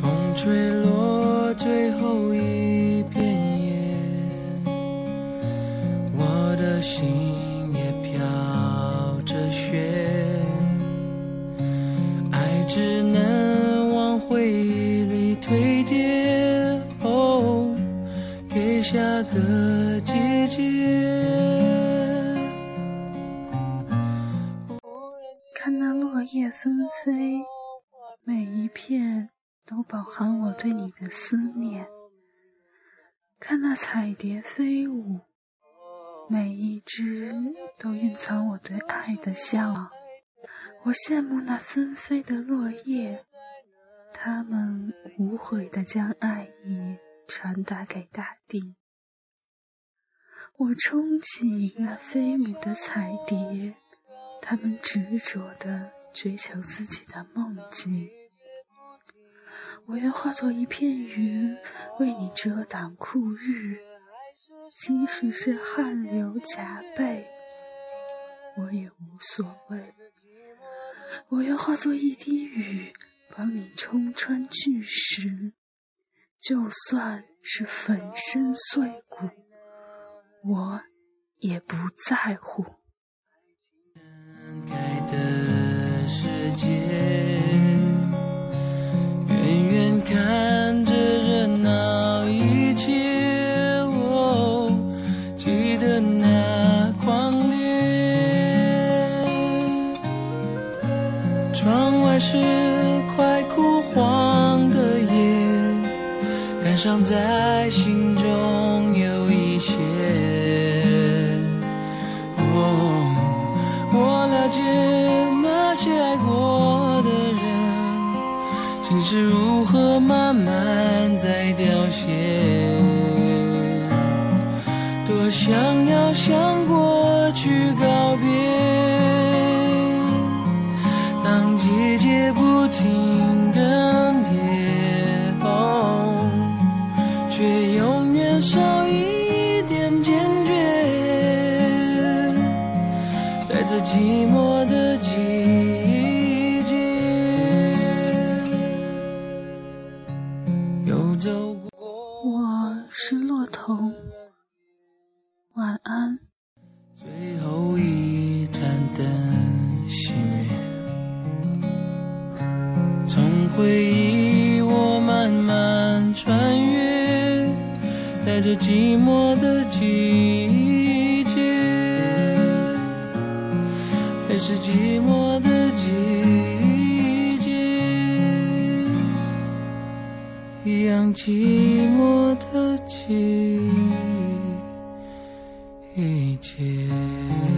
风吹落最后一片叶我的心也飘着雪爱只能往回忆里堆叠哦给下个季节。看那落叶纷飞，每一片都饱含我对你的思念。看那彩蝶飞舞，每一只都蕴藏我对爱的向往。我羡慕那纷飞的落叶，它们无悔地将爱意传达给大地。我憧憬那飞舞的彩蝶，他们执着地追求自己的梦境。我愿化作一片云，为你遮挡酷日，即使是汗流浃背，我也无所谓。我愿化作一滴雨，帮你冲穿巨石，就算是粉身碎骨，我也不在乎。是快枯黄的叶，感伤在心中有一些。哦，我了解那些爱过的人，心是如何。慢慢在凋谢，多想要向过去告停更迭，却永远少一点坚决，在这寂寞的季节。我。是骆驼，晚安。最后回忆我慢慢穿越，在这寂寞的季节，还是寂寞的季节，一样寂寞的。季节。